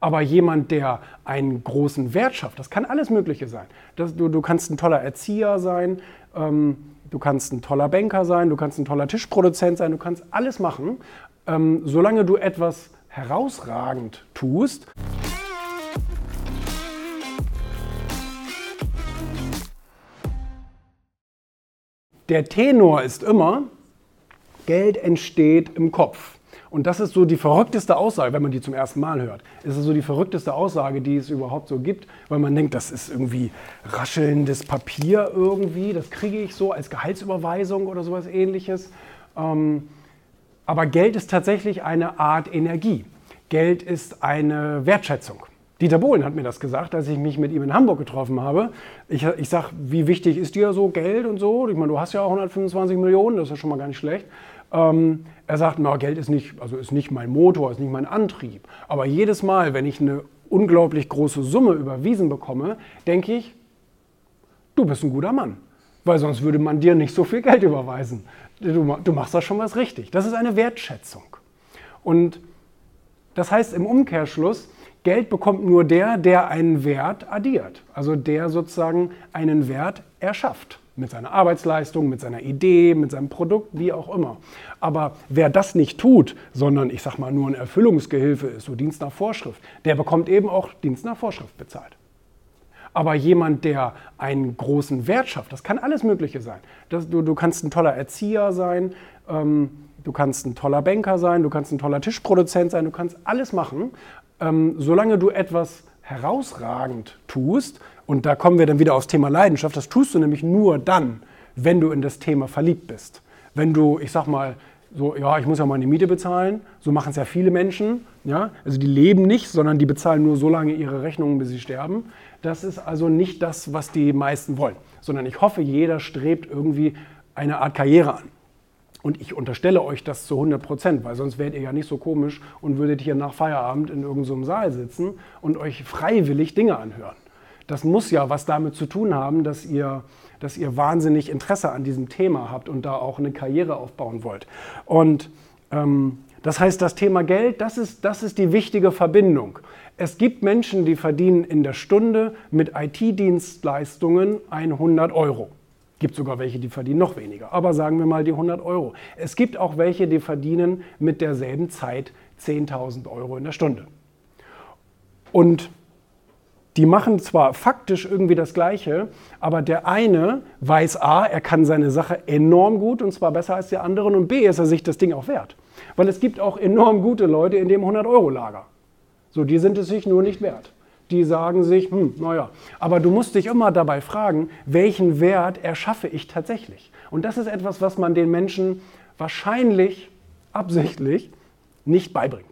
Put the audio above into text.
Aber jemand, der einen großen Wert schafft, das kann alles Mögliche sein. Das, du, du kannst ein toller Erzieher sein, ähm, du kannst ein toller Banker sein, du kannst ein toller Tischproduzent sein, du kannst alles machen, ähm, solange du etwas herausragend tust. Der Tenor ist immer, Geld entsteht im Kopf. Und das ist so die verrückteste Aussage, wenn man die zum ersten Mal hört. Es ist so die verrückteste Aussage, die es überhaupt so gibt, weil man denkt, das ist irgendwie raschelndes Papier irgendwie, das kriege ich so als Gehaltsüberweisung oder sowas ähnliches. Ähm, aber Geld ist tatsächlich eine Art Energie. Geld ist eine Wertschätzung. Dieter Bohlen hat mir das gesagt, als ich mich mit ihm in Hamburg getroffen habe. Ich, ich sage, wie wichtig ist dir so Geld und so? Ich meine, du hast ja auch 125 Millionen, das ist ja schon mal gar nicht schlecht. Ähm, er sagt, na, Geld ist nicht, also ist nicht mein Motor, ist nicht mein Antrieb. Aber jedes Mal, wenn ich eine unglaublich große Summe überwiesen bekomme, denke ich, du bist ein guter Mann. Weil sonst würde man dir nicht so viel Geld überweisen. Du, du machst da schon was richtig. Das ist eine Wertschätzung. Und das heißt im Umkehrschluss, Geld bekommt nur der, der einen Wert addiert. Also der sozusagen einen Wert erschafft mit seiner Arbeitsleistung, mit seiner Idee, mit seinem Produkt, wie auch immer. Aber wer das nicht tut, sondern ich sag mal nur ein Erfüllungsgehilfe ist, so Dienst nach Vorschrift, der bekommt eben auch Dienst nach Vorschrift bezahlt. Aber jemand, der einen großen Wert schafft, das kann alles Mögliche sein. Das, du, du, kannst ein toller Erzieher sein, ähm, du kannst ein toller Banker sein, du kannst ein toller Tischproduzent sein, du kannst alles machen, ähm, solange du etwas herausragend tust, und da kommen wir dann wieder aufs Thema Leidenschaft, das tust du nämlich nur dann, wenn du in das Thema verliebt bist. Wenn du, ich sag mal, so, ja, ich muss ja meine Miete bezahlen, so machen es ja viele Menschen, ja, also die leben nicht, sondern die bezahlen nur so lange ihre Rechnungen, bis sie sterben. Das ist also nicht das, was die meisten wollen, sondern ich hoffe, jeder strebt irgendwie eine Art Karriere an. Und ich unterstelle euch das zu 100 Prozent, weil sonst wärt ihr ja nicht so komisch und würdet hier nach Feierabend in irgendeinem so Saal sitzen und euch freiwillig Dinge anhören. Das muss ja was damit zu tun haben, dass ihr, dass ihr wahnsinnig Interesse an diesem Thema habt und da auch eine Karriere aufbauen wollt. Und ähm, das heißt, das Thema Geld, das ist, das ist die wichtige Verbindung. Es gibt Menschen, die verdienen in der Stunde mit IT-Dienstleistungen 100 Euro. Gibt sogar welche, die verdienen noch weniger. Aber sagen wir mal die 100 Euro. Es gibt auch welche, die verdienen mit derselben Zeit 10.000 Euro in der Stunde. Und die machen zwar faktisch irgendwie das Gleiche, aber der eine weiß A, er kann seine Sache enorm gut und zwar besser als der andere und B, ist er sich das Ding auch wert. Weil es gibt auch enorm gute Leute in dem 100-Euro-Lager. So, die sind es sich nur nicht wert die sagen sich, hm, naja, aber du musst dich immer dabei fragen, welchen Wert erschaffe ich tatsächlich? Und das ist etwas, was man den Menschen wahrscheinlich absichtlich nicht beibringt.